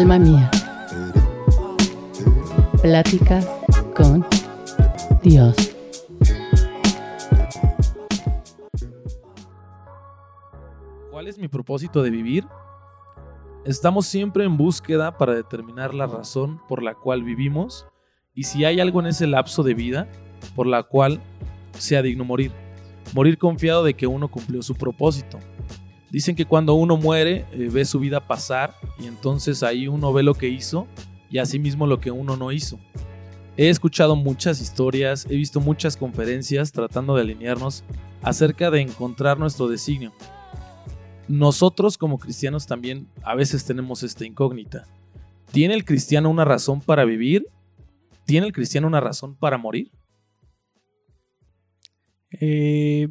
Alma mía. Pláticas con Dios. ¿Cuál es mi propósito de vivir? Estamos siempre en búsqueda para determinar la razón por la cual vivimos y si hay algo en ese lapso de vida por la cual sea digno morir. Morir confiado de que uno cumplió su propósito. Dicen que cuando uno muere eh, ve su vida pasar y entonces ahí uno ve lo que hizo y asimismo lo que uno no hizo. He escuchado muchas historias, he visto muchas conferencias tratando de alinearnos acerca de encontrar nuestro designio. Nosotros como cristianos también a veces tenemos esta incógnita. ¿Tiene el cristiano una razón para vivir? ¿Tiene el cristiano una razón para morir? Eh,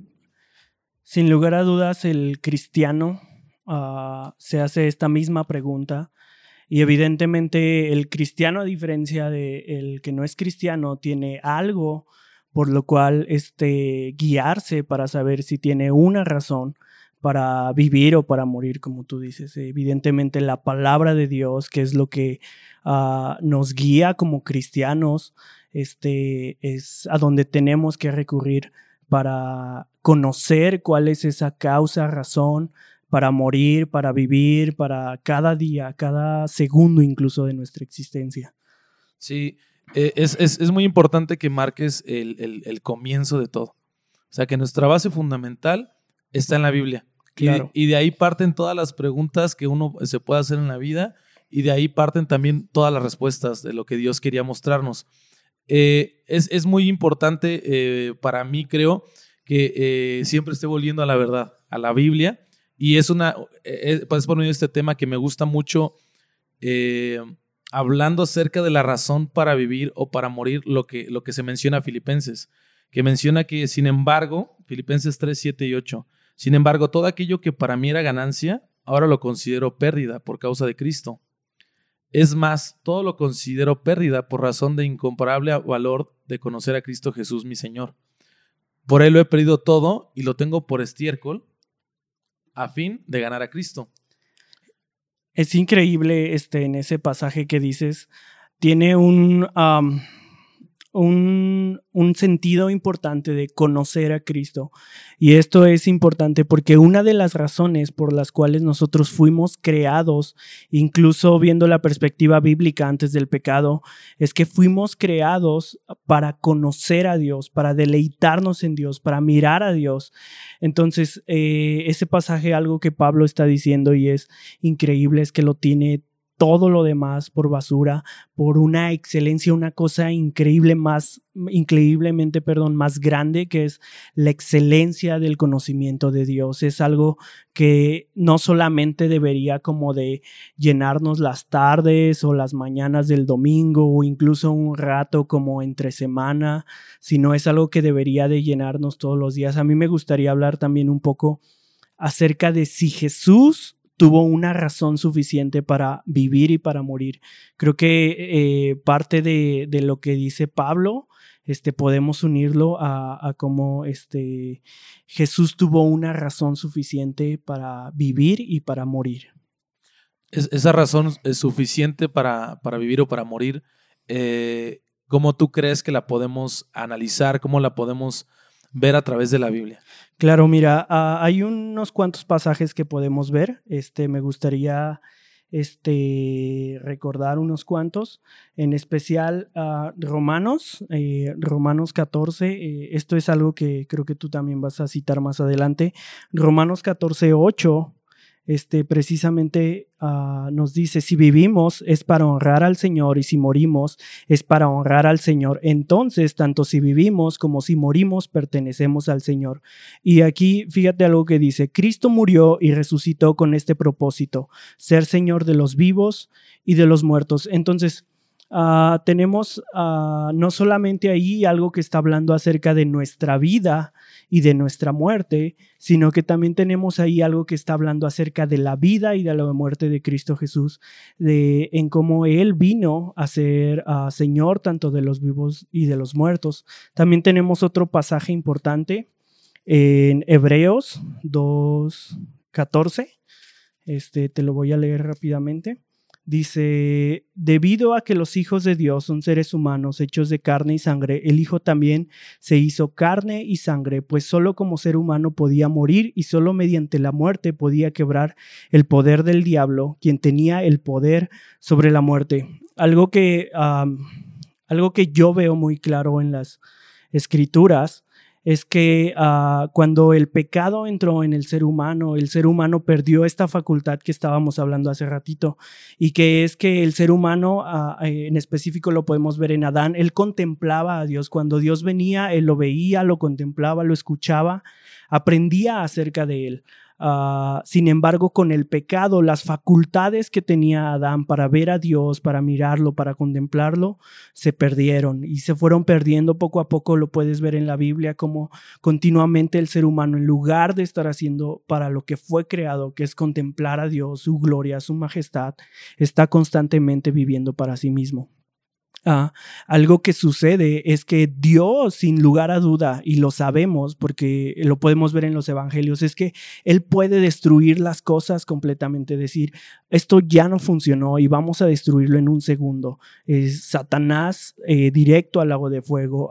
sin lugar a dudas, el cristiano ah, se hace esta misma pregunta y evidentemente el cristiano, a diferencia del que no es cristiano, tiene algo por lo cual este, guiarse para saber si tiene una razón para vivir o para morir, como tú dices. Evidentemente la palabra de Dios, que es lo que ah, nos guía como cristianos, este, es a donde tenemos que recurrir para conocer cuál es esa causa, razón, para morir, para vivir, para cada día, cada segundo incluso de nuestra existencia. Sí, eh, es, muy importante que marques el, comienzo de todo. O sea, que nuestra base fundamental está en la Biblia. Claro. Y, de ahí parten todas las preguntas que uno se puede hacer en la vida y de ahí parten también todas las respuestas de lo que Dios quería mostrarnos. Eh, es, muy importante eh, para mí, creo, que siempre esté volviendo a la verdad, a la Biblia y es una, eh, eh, pues por este tema que me gusta mucho, eh, hablando acerca de la razón para vivir o para morir, lo que, lo que se menciona a Filipenses, que menciona que, sin embargo, Filipenses 3, 7 y 8, sin embargo, todo aquello que para mí era ganancia, ahora lo considero pérdida por causa de Cristo. Es más, todo lo considero pérdida por razón de incomparable valor de conocer a Cristo Jesús mi Señor. Por él lo he perdido todo y lo tengo por estiércol a fin de ganar a Cristo. Es increíble este, en ese pasaje que dices, tiene un, un, sentido importante de conocer a Cristo. Y esto es importante porque una de las razones por las cuales nosotros fuimos creados, incluso viendo la perspectiva bíblica antes del pecado, es que fuimos creados para conocer a Dios, para deleitarnos en Dios, para mirar a Dios. Entonces, eh, ese pasaje, algo que Pablo está diciendo y es increíble, es que lo tiene todo lo demás por basura, por una excelencia, una cosa increíble más, increíblemente, perdón, más grande que es la excelencia del conocimiento de Dios. Es algo que no solamente debería como de llenarnos las tardes o las mañanas del domingo o incluso un rato como entre semana, sino es algo que debería de llenarnos todos los días. A mí me gustaría hablar también un poco acerca de si Jesús tuvo una razón suficiente para vivir y para morir. Creo que eh, parte de, lo que dice Pablo, este, podemos unirlo a, cómo este, Jesús tuvo una razón suficiente para vivir y para morir. esa razón es suficiente para, para, vivir o para morir. Eh, ¿Cómo tú crees que la podemos analizar? ¿Cómo la podemos ver a través de la Biblia? Claro, mira, ah, hay unos cuantos pasajes que podemos ver. Este, me gustaría este, recordar unos cuantos, en especial uh, Romanos, eh, Romanos 14, eh, esto es algo que creo que tú también vas a citar más adelante, Romanos 14, 8 este, precisamente ah, nos dice, si vivimos es para honrar al Señor y si morimos es para honrar al Señor. Entonces, tanto si vivimos como si morimos, pertenecemos al Señor. Y aquí, fíjate algo que dice, Cristo murió y resucitó con este propósito, ser Señor de los vivos y de los muertos. Entonces, ah, tenemos ah, no solamente ahí algo que está hablando acerca de nuestra vida, y de nuestra muerte, sino que también tenemos ahí algo que está hablando acerca de la vida y de la muerte de Cristo Jesús, de en cómo Él vino a ser ah, Señor tanto de los vivos y de los muertos. También tenemos otro pasaje importante en Hebreos 2.14. Este, te lo voy a leer rápidamente. Dice, debido a que los hijos de Dios son seres humanos hechos de carne y sangre, el Hijo también se hizo carne y sangre, pues solo como ser humano podía morir y solo mediante la muerte podía quebrar el poder del diablo, quien tenía el poder sobre la muerte. Algo que, algo que yo veo muy claro en las escrituras es que ah, cuando el pecado entró en el ser humano, el ser humano perdió esta facultad que estábamos hablando hace ratito, y que es que el ser humano, ah, eh, en específico lo podemos ver en Adán, él contemplaba a Dios. Cuando Dios venía, él lo veía, lo contemplaba, lo escuchaba, aprendía acerca de él. Ah, sin embargo, con el pecado, las facultades que tenía Adán para ver a Dios, para mirarlo, para contemplarlo, se perdieron y se fueron perdiendo poco a poco. Lo puedes ver en la Biblia como continuamente el ser humano, en lugar de estar haciendo para lo que fue creado, que es contemplar a Dios, su gloria, su majestad, está constantemente viviendo para sí mismo. Ah, algo que sucede es que Dios, sin lugar a duda, y lo sabemos porque lo podemos ver en los evangelios, es que Él puede destruir las cosas completamente, decir, esto ya no funcionó y vamos a destruirlo en un segundo. Satanás eh, directo al lago de fuego,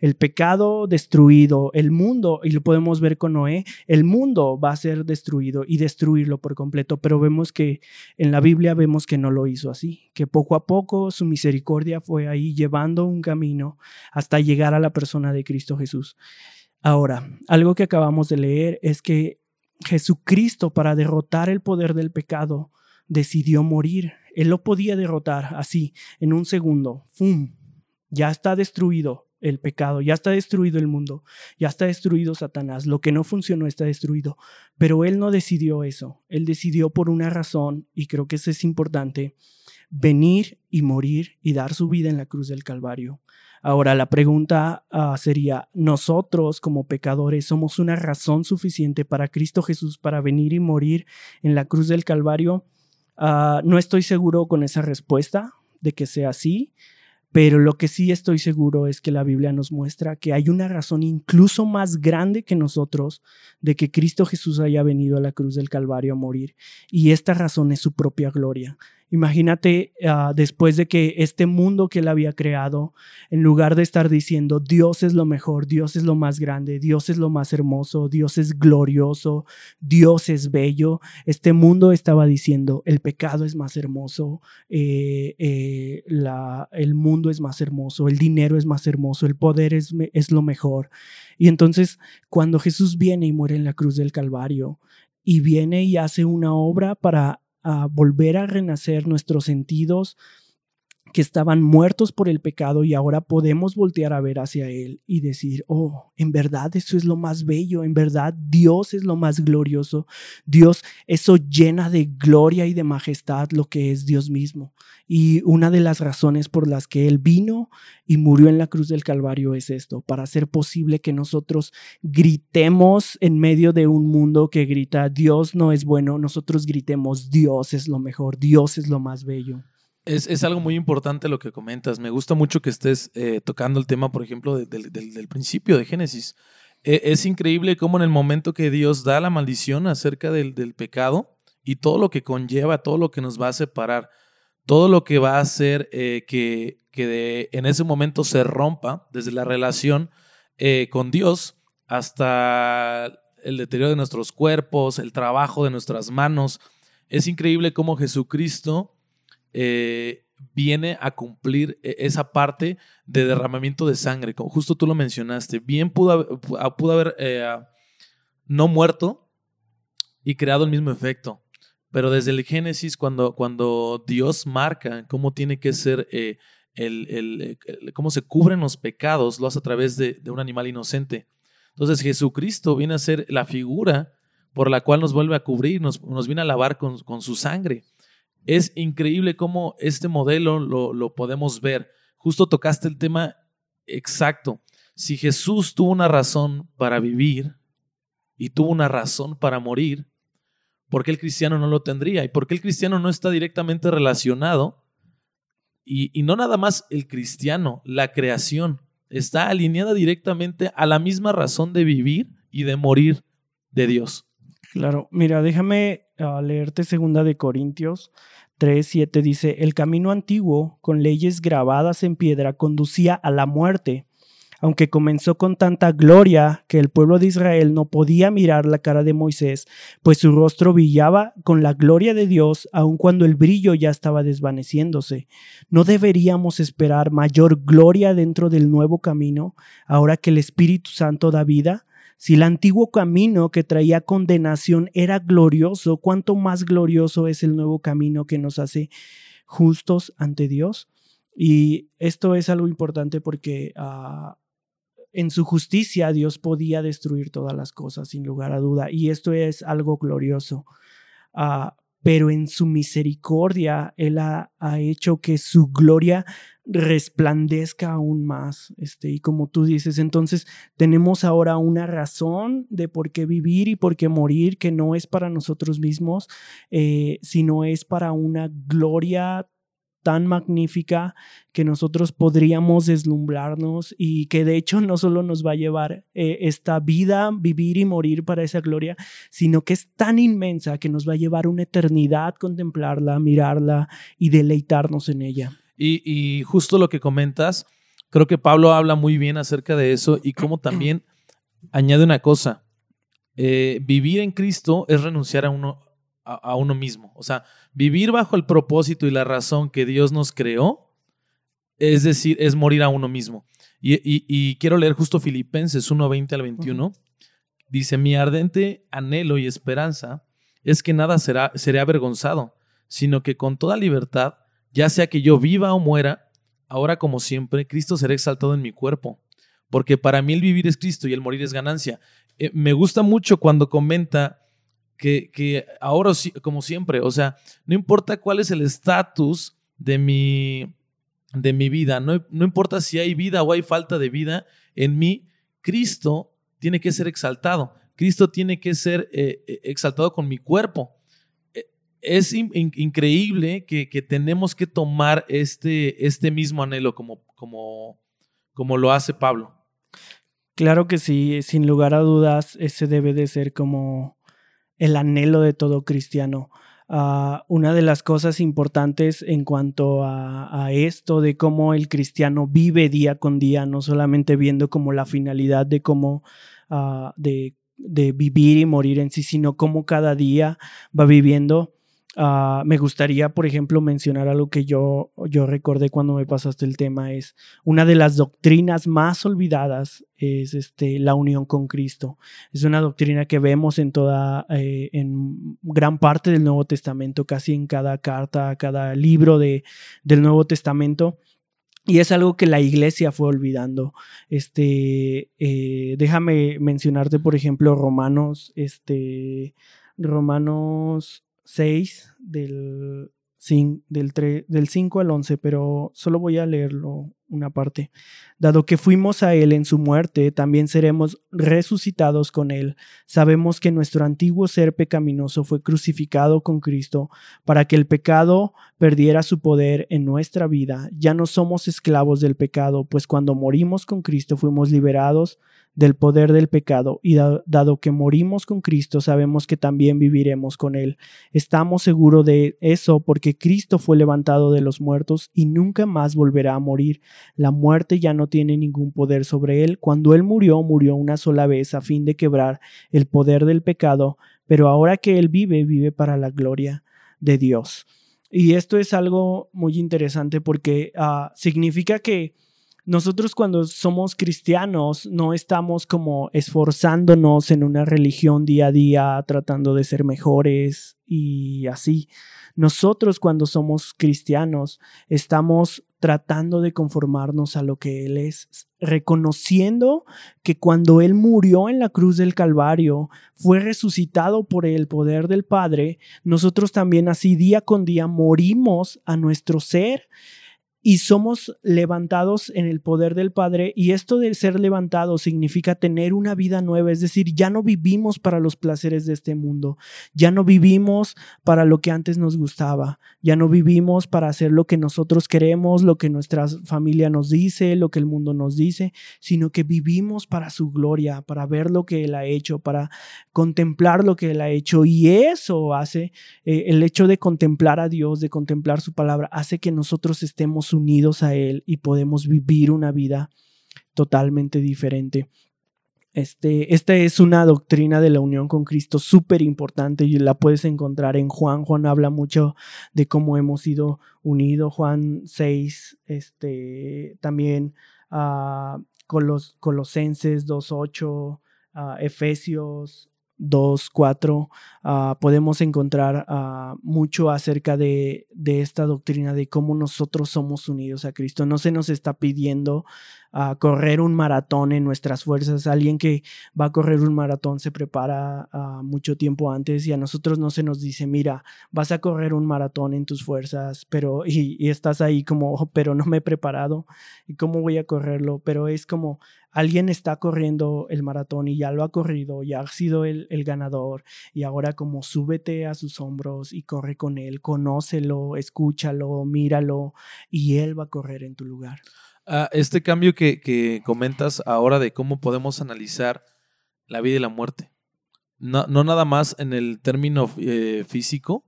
el pecado destruido, el mundo, y lo podemos ver con Noé, el mundo va a ser destruido y destruirlo por completo, pero vemos que en la Biblia vemos que no lo hizo así, que poco a poco su misericordia fue ahí llevando un camino hasta llegar a la persona de Cristo Jesús. Ahora, algo que acabamos de leer es que Jesucristo para derrotar el poder del pecado decidió morir. Él lo podía derrotar así, en un segundo. ¡Fum! Ya está destruido el pecado, ya está destruido el mundo, ya está destruido Satanás. Lo que no funcionó está destruido. Pero Él no decidió eso. Él decidió por una razón, y creo que eso es importante, venir y morir y dar su vida en la cruz del Calvario. Ahora, la pregunta ah, sería, ¿nosotros como pecadores somos una razón suficiente para Cristo Jesús para venir y morir en la cruz del Calvario? Ah, no estoy seguro con esa respuesta de que sea así, pero lo que sí estoy seguro es que la Biblia nos muestra que hay una razón incluso más grande que nosotros de que Cristo Jesús haya venido a la cruz del Calvario a morir. Y esta razón es su propia gloria. Imagínate ah, después de que este mundo que él había creado, en lugar de estar diciendo Dios es lo mejor, Dios es lo más grande, Dios es lo más hermoso, Dios es glorioso, Dios es bello, este mundo estaba diciendo el pecado es más hermoso, eh, eh, el mundo es más hermoso, el dinero es más hermoso, el poder es, es lo mejor. Y entonces cuando Jesús viene y muere en la cruz del Calvario, y viene y hace una obra para a volver a renacer nuestros sentidos que estaban muertos por el pecado y ahora podemos voltear a ver hacia Él y decir, oh, en verdad eso es lo más bello, en verdad Dios es lo más glorioso, Dios, eso llena de gloria y de majestad lo que es Dios mismo. Y una de las razones por las que Él vino y murió en la cruz del Calvario es esto, para hacer posible que nosotros gritemos en medio de un mundo que grita, Dios no es bueno, nosotros gritemos, Dios es lo mejor, Dios es lo más bello. Es, algo muy importante lo que comentas. Me gusta mucho que estés eh, tocando el tema, por ejemplo, del principio de Génesis. E, es increíble cómo en el momento que Dios da la maldición acerca del, pecado y todo lo que conlleva, todo lo que nos va a separar, todo lo que va a hacer eh, que, que en ese momento se rompa desde la relación eh, con Dios hasta el deterioro de nuestros cuerpos, el trabajo de nuestras manos. Es increíble cómo Jesucristo eh, viene a cumplir e, esa parte de derramamiento de sangre, como justo tú lo mencionaste. Bien pudo, haber eh, no muerto y creado el mismo efecto. Pero desde el Génesis, cuando, cuando Dios marca cómo tiene que ser, eh, el, cómo se cubren los pecados, lo hace a través de, un animal inocente. Entonces Jesucristo viene a ser la figura por la cual nos vuelve a cubrir, nos, nos viene a lavar con, con su sangre. Es increíble cómo este modelo lo, podemos ver. Justo tocaste el tema exacto. Si Jesús tuvo una razón para vivir y tuvo una razón para morir, ¿por qué el cristiano no lo tendría? ¿Y por qué el cristiano no está directamente relacionado? Y, y, no nada más el cristiano, la creación está alineada directamente a la misma razón de vivir y de morir de Dios. Claro, mira, déjame ah, leerte segunda de Corintios 3.7 dice, el camino antiguo, con leyes grabadas en piedra, conducía a la muerte aunque comenzó con tanta gloria que el pueblo de Israel no podía mirar la cara de Moisés, pues su rostro brillaba con la gloria de Dios, aun cuando el brillo ya estaba desvaneciéndose. ¿No deberíamos esperar mayor gloria dentro del nuevo camino, ahora que el Espíritu Santo da vida? Si el antiguo camino que traía condenación era glorioso, ¿cuánto más glorioso es el nuevo camino que nos hace justos ante Dios? Y esto es algo importante porque ah, en su justicia Dios podía destruir todas las cosas sin lugar a duda. Y esto es algo glorioso. Ah, pero en su misericordia Él ha, hecho que su gloria resplandezca aún más. Este, y como tú dices, entonces tenemos ahora una razón de por qué vivir y por qué morir, que no es para nosotros mismos, eh, sino es para una gloria tan magnífica que nosotros podríamos deslumbrarnos y que de hecho no solo nos va a llevar eh, esta vida, vivir y morir para esa gloria, sino que es tan inmensa que nos va a llevar una eternidad contemplarla, mirarla y deleitarnos en ella. Y, justo lo que comentas, creo que Pablo habla muy bien acerca de eso y cómo también añade una cosa. Eh, vivir en Cristo es renunciar a uno, a, uno mismo. O sea, vivir bajo el propósito y la razón que Dios nos creó, es decir, es morir a uno mismo. Y, quiero leer justo Filipenses 1.20 al 21. Dice, mi ardente anhelo y esperanza es que nada será, seré avergonzado, sino que con toda libertad, ya sea que yo viva o muera, ahora como siempre, Cristo será exaltado en mi cuerpo. Porque para mí el vivir es Cristo y el morir es ganancia. Eh, me gusta mucho cuando comenta que, ahora, como siempre, o sea, no importa cuál es el estatus de mi, de mi vida, no, no importa si hay vida o hay falta de vida en mí, Cristo tiene que ser exaltado. Cristo tiene que ser eh, eh, exaltado con mi cuerpo. Eh, es increíble que, tenemos que tomar este, este mismo anhelo como, como, como lo hace Pablo. Claro que sí, sin lugar a dudas, ese debe de ser como el anhelo de todo cristiano. Ah, una de las cosas importantes en cuanto a, esto de cómo el cristiano vive día con día, no solamente viendo como la finalidad de cómo ah, de, de, vivir y morir en sí, sino cómo cada día va viviendo. Ah, me gustaría, por ejemplo, mencionar algo que yo, yo recordé cuando me pasaste el tema, es una de las doctrinas más olvidadas es este, la unión con Cristo. Es una doctrina que vemos en toda, eh, en gran parte del Nuevo Testamento, casi en cada carta, cada libro de, del Nuevo Testamento. Y es algo que la iglesia fue olvidando. Este, eh, déjame mencionarte, por ejemplo, Romanos, este, Romanos 6 del, del, del 5 al 11, pero solo voy a leerlo una parte. Dado que fuimos a Él en su muerte, también seremos resucitados con Él. Sabemos que nuestro antiguo ser pecaminoso fue crucificado con Cristo para que el pecado perdiera su poder en nuestra vida. Ya no somos esclavos del pecado, pues cuando morimos con Cristo fuimos liberados del poder del pecado, y dado que morimos con Cristo, sabemos que también viviremos con Él. Estamos seguros de eso porque Cristo fue levantado de los muertos y nunca más volverá a morir. La muerte ya no tiene ningún poder sobre Él. Cuando Él murió, murió una sola vez a fin de quebrar el poder del pecado, pero ahora que Él vive, vive para la gloria de Dios. Y esto es algo muy interesante porque ah, significa que nosotros cuando somos cristianos no estamos como esforzándonos en una religión día a día, tratando de ser mejores y así. Nosotros cuando somos cristianos estamos tratando de conformarnos a lo que Él es, reconociendo que cuando Él murió en la cruz del Calvario, fue resucitado por el poder del Padre, nosotros también así día con día morimos a nuestro ser y somos levantados en el poder del Padre y esto de ser levantado significa tener una vida nueva, es decir, ya no vivimos para los placeres de este mundo, ya no vivimos para lo que antes nos gustaba, ya no vivimos para hacer lo que nosotros queremos, lo que nuestra familia nos dice, lo que el mundo nos dice, sino que vivimos para su gloria, para ver lo que Él ha hecho, para contemplar lo que Él ha hecho y eso hace, eh, el hecho de contemplar a Dios, de contemplar su palabra, hace que nosotros estemos unidos a Él y podemos vivir una vida totalmente diferente. Este, esta es una doctrina de la unión con Cristo súper importante y la puedes encontrar en Juan. Juan habla mucho de cómo hemos sido unidos. Juan 6, este, también uh, Colos, Colosenses 2.8, uh, Efesios 2, 4, ah, podemos encontrar ah, mucho acerca de, de, esta doctrina de cómo nosotros somos unidos a Cristo. No se nos está pidiendo a correr un maratón en nuestras fuerzas. Alguien que va a correr un maratón se prepara uh, mucho tiempo antes y a nosotros no se nos dice, mira, vas a correr un maratón en tus fuerzas, pero y, y estás ahí como, oh, pero no me he preparado y cómo voy a correrlo, pero es como alguien está corriendo el maratón y ya lo ha corrido, ya ha sido el, el ganador y ahora como súbete a sus hombros y corre con él, conócelo, escúchalo, míralo y él va a correr en tu lugar. Ah, este cambio que, comentas ahora de cómo podemos analizar la vida y la muerte. No, nada más en el término eh, físico,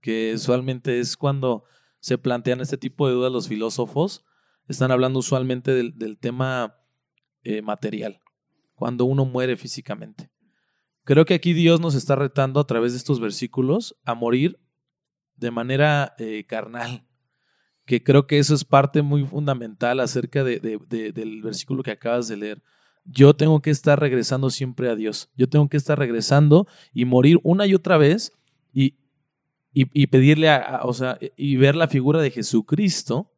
que usualmente es cuando se plantean este tipo de dudas los filósofos, están hablando usualmente del, tema eh, material, cuando uno muere físicamente. Creo que aquí Dios nos está retando a través de estos versículos a morir de manera eh, carnal, que creo que eso es parte muy fundamental acerca de, del versículo que acabas de leer. Yo tengo que estar regresando siempre a Dios. Yo tengo que estar regresando y morir una y otra vez y, y, pedirle, a, o sea, y ver la figura de Jesucristo,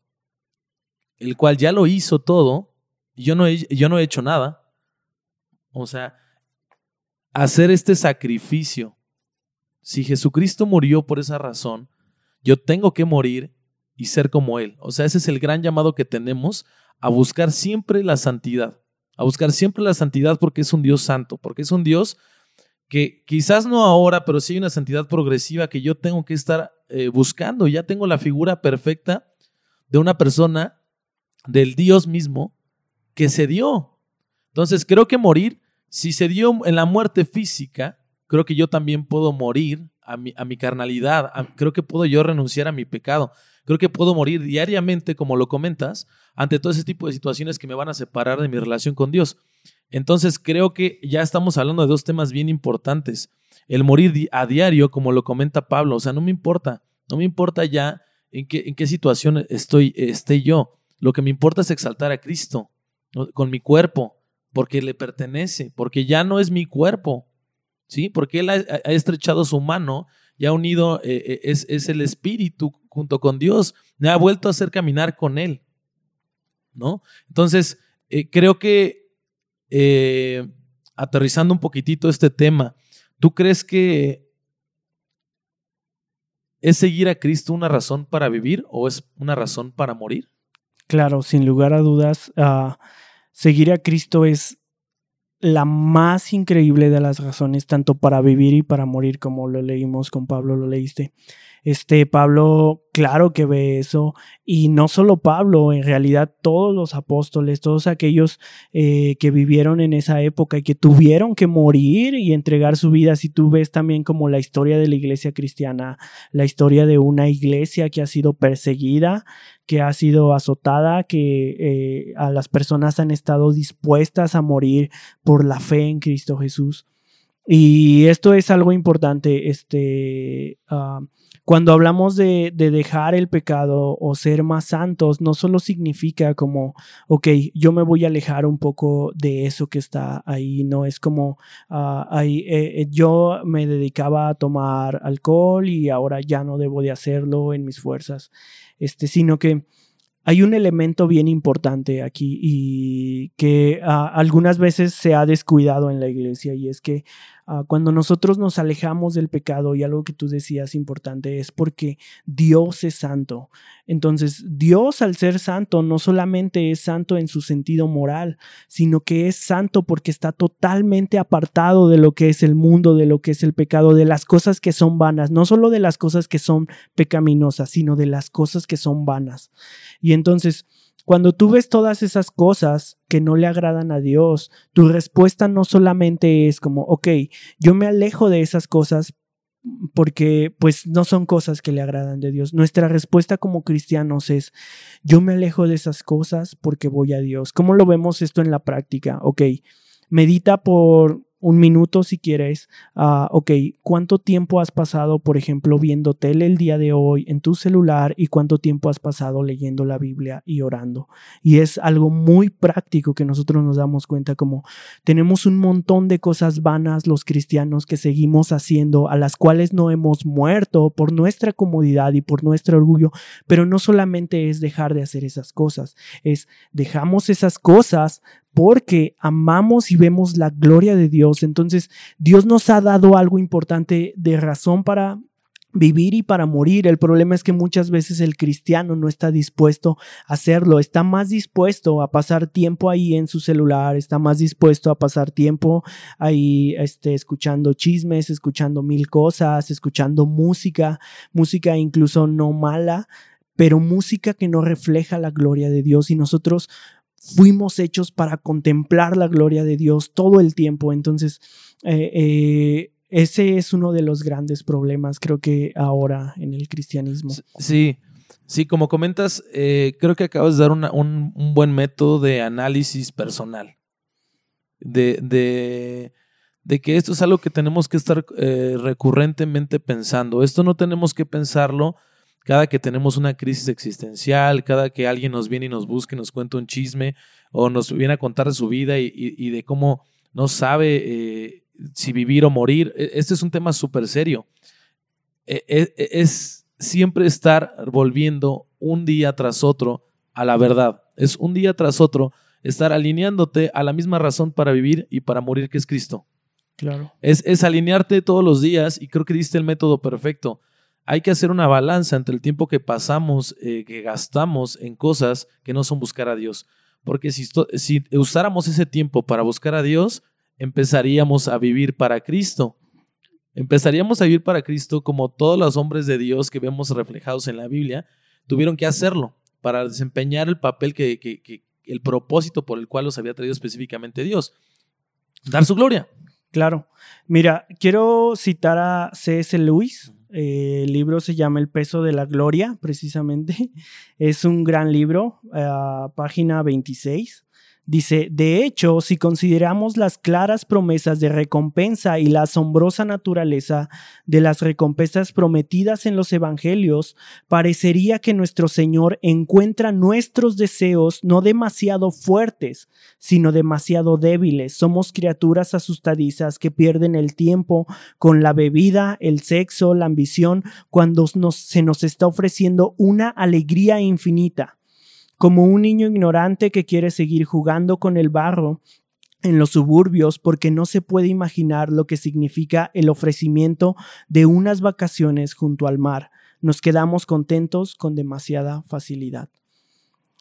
el cual ya lo hizo todo y yo no he, yo no he hecho nada. O sea, hacer este sacrificio. Si Jesucristo murió por esa razón, yo tengo que morir y ser como Él. O sea, ese es el gran llamado que tenemos a buscar siempre la santidad, a buscar siempre la santidad porque es un Dios santo, porque es un Dios que quizás no ahora, pero sí hay una santidad progresiva que yo tengo que estar eh, buscando. Ya tengo la figura perfecta de una persona, del Dios mismo, que se dio. Entonces, creo que morir, si se dio en la muerte física, creo que yo también puedo morir a mi, a mi carnalidad, creo que puedo yo renunciar a mi pecado. Creo que puedo morir diariamente, como lo comentas, ante todo ese tipo de situaciones que me van a separar de mi relación con Dios. Entonces creo que ya estamos hablando de dos temas bien importantes. El morir a diario, como lo comenta Pablo, o sea, no me importa, no me importa ya en qué, en qué situación estoy, esté yo. Lo que me importa es exaltar a Cristo con mi cuerpo, porque le pertenece, porque ya no es mi cuerpo, ¿sí? Porque Él ha, estrechado su mano y ha unido, eh, eh, es, es el espíritu junto con Dios, me ha vuelto a hacer caminar con Él. ¿No? Entonces, eh, creo que aterrizando un poquitito este tema, ¿tú crees que es seguir a Cristo una razón para vivir o es una razón para morir? Claro, sin lugar a dudas, ah, seguir a Cristo es la más increíble de las razones, tanto para vivir y para morir, como lo leímos con Pablo, lo leíste. Este Pablo, claro que ve eso, y no solo Pablo, en realidad todos los apóstoles, todos aquellos eh, que vivieron en esa época y que tuvieron que morir y entregar su vida. Si tú ves también como la historia de la iglesia cristiana, la historia de una iglesia que ha sido perseguida, que ha sido azotada, que eh, a las personas han estado dispuestas a morir por la fe en Cristo Jesús. Y esto es algo importante, este, ah, cuando hablamos de, dejar el pecado o ser más santos, no solo significa como, ok, yo me voy a alejar un poco de eso que está ahí, no es como, ah, ahí, eh, eh, yo me dedicaba a tomar alcohol y ahora ya no debo de hacerlo en mis fuerzas, este, sino que hay un elemento bien importante aquí y que ah, algunas veces se ha descuidado en la iglesia y es que Ah, cuando nosotros nos alejamos del pecado, y algo que tú decías importante, es porque Dios es santo. Entonces, Dios al ser santo no solamente es santo en su sentido moral, sino que es santo porque está totalmente apartado de lo que es el mundo, de lo que es el pecado, de las cosas que son vanas, no solo de las cosas que son pecaminosas, sino de las cosas que son vanas. Y entonces, cuando tú ves todas esas cosas que no le agradan a Dios, tu respuesta no solamente es como, ok, yo me alejo de esas cosas porque pues no son cosas que le agradan de Dios. Nuestra respuesta como cristianos es, yo me alejo de esas cosas porque voy a Dios. ¿Cómo lo vemos esto en la práctica? Ok, medita por un minuto si quieres. Uh, ok, ¿cuánto tiempo has pasado, por ejemplo, viendo tele el día de hoy en tu celular y cuánto tiempo has pasado leyendo la Biblia y orando? Y es algo muy práctico que nosotros nos damos cuenta como tenemos un montón de cosas vanas los cristianos que seguimos haciendo, a las cuales no hemos muerto por nuestra comodidad y por nuestro orgullo, pero no solamente es dejar de hacer esas cosas, es dejamos esas cosas porque amamos y vemos la gloria de Dios. Entonces, Dios nos ha dado algo importante de razón para vivir y para morir. El problema es que muchas veces el cristiano no está dispuesto a hacerlo, está más dispuesto a pasar tiempo ahí en su celular, está más dispuesto a pasar tiempo ahí este, escuchando chismes, escuchando mil cosas, escuchando música, música incluso no mala, pero música que no refleja la gloria de Dios y nosotros fuimos hechos para contemplar la gloria de Dios todo el tiempo. Entonces, eh, eh, ese es uno de los grandes problemas, creo que ahora en el cristianismo. Sí, sí, como comentas, eh, creo que acabas de dar un, buen método de análisis personal. De, de, que esto es algo que tenemos que estar recurrentemente pensando. Esto no tenemos que pensarlo cada que tenemos una crisis existencial, cada que alguien nos viene y nos busca y nos cuenta un chisme o nos viene a contar de su vida y, de cómo no sabe eh, si vivir o morir, e, este es un tema súper serio. E, e, es siempre estar volviendo un día tras otro a la verdad. Es un día tras otro estar alineándote a la misma razón para vivir y para morir que es Cristo. Claro. Es, es alinearte todos los días y creo que diste el método perfecto hay que hacer una balanza entre el tiempo que pasamos, eh, que gastamos en cosas que no son buscar a Dios. Porque si, si usáramos ese tiempo para buscar a Dios, empezaríamos a vivir para Cristo. Empezaríamos a vivir para Cristo como todos los hombres de Dios que vemos reflejados en la Biblia tuvieron que hacerlo para desempeñar el papel que, que el propósito por el cual los había traído específicamente Dios. Dar su gloria. Claro. Mira, quiero citar a C.S. Lewis, eh, el libro se llama El peso de la gloria, precisamente. Es un gran libro, eh, página 26. Dice, de hecho, si consideramos las claras promesas de recompensa y la asombrosa naturaleza de las recompensas prometidas en los evangelios, parecería que nuestro Señor encuentra nuestros deseos no demasiado fuertes, sino demasiado débiles. Somos criaturas asustadizas que pierden el tiempo con la bebida, el sexo, la ambición, cuando se nos está ofreciendo una alegría infinita como un niño ignorante que quiere seguir jugando con el barro en los suburbios porque no se puede imaginar lo que significa el ofrecimiento de unas vacaciones junto al mar. Nos quedamos contentos con demasiada facilidad.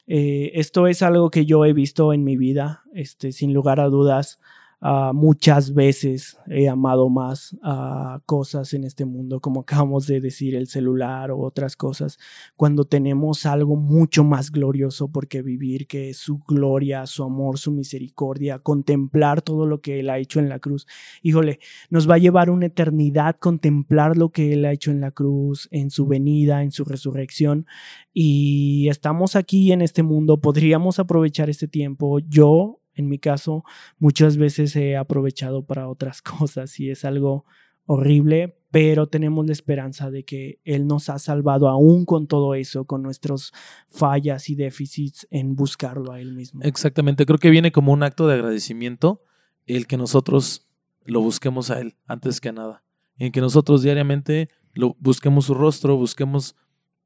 Eh, esto es algo que yo he visto en mi vida, este, sin lugar a dudas. Ah, muchas veces he amado más a cosas en este mundo, como acabamos de decir, el celular o otras cosas, cuando tenemos algo mucho más glorioso por qué vivir, que es su gloria, su amor, su misericordia, contemplar todo lo que Él ha hecho en la cruz. Híjole, nos va a llevar una eternidad contemplar lo que Él ha hecho en la cruz, en su venida, en su resurrección. Y estamos aquí en este mundo, podríamos aprovechar este tiempo. Yo en mi caso, muchas veces he aprovechado para otras cosas y es algo horrible, pero tenemos la esperanza de que Él nos ha salvado aún con todo eso, con nuestros fallas y déficits en buscarlo a Él mismo. Exactamente, creo que viene como un acto de agradecimiento el que nosotros lo busquemos a Él antes que nada, en que nosotros diariamente lo busquemos su rostro, busquemos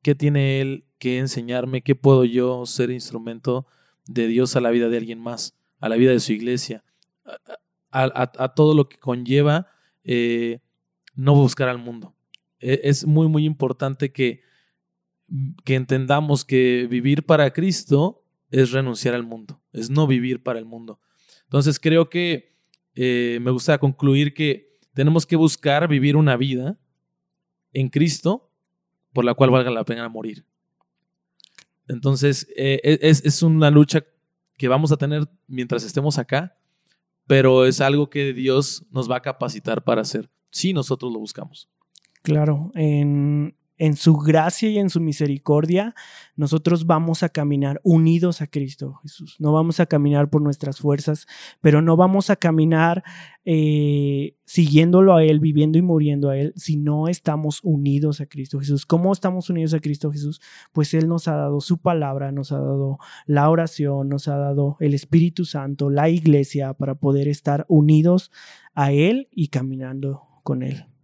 qué tiene Él que enseñarme, qué puedo yo ser instrumento de Dios a la vida de alguien más a la vida de su iglesia, a, todo lo que conlleva eh, no buscar al mundo. E, es muy, muy importante que, que entendamos que vivir para Cristo es renunciar al mundo, es no vivir para el mundo. Entonces creo que eh, me gusta concluir que tenemos que buscar vivir una vida en Cristo por la cual valga la pena morir. Entonces, eh, e, es, es, una lucha que vamos a tener mientras estemos acá, pero es algo que Dios nos va a capacitar para hacer si nosotros lo buscamos. Claro, en, en su gracia y en su misericordia, nosotros vamos a caminar unidos a Cristo Jesús. No vamos a caminar por nuestras fuerzas, pero no vamos a caminar eh, siguiéndolo a Él, viviendo y muriendo a Él, si no estamos unidos a Cristo Jesús. ¿Cómo estamos unidos a Cristo Jesús? Pues Él nos ha dado su palabra, nos ha dado la oración, nos ha dado el Espíritu Santo, la iglesia, para poder estar unidos a Él y caminando con Él.